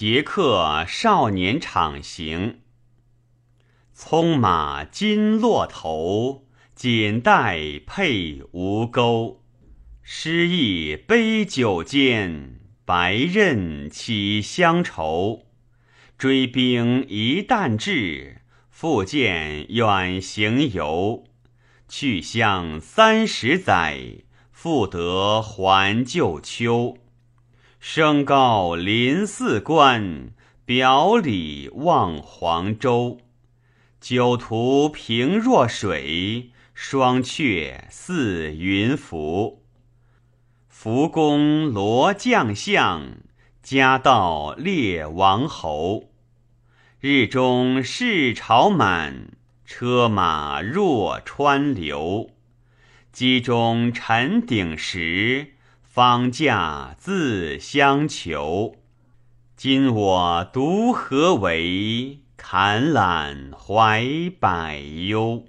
捷克少年场行。葱马金络头，锦带佩吴钩。诗意杯酒间，白刃起乡愁。追兵一旦至，复见远行游。去乡三十载，复得还旧丘。升高临泗关，表里望黄州。酒徒平若水，双阙似云浮。扶公罗将相，家道列王侯。日中市朝满，车马若川流。机中沉鼎石，方驾自相求。今我独何为？坎览怀百忧。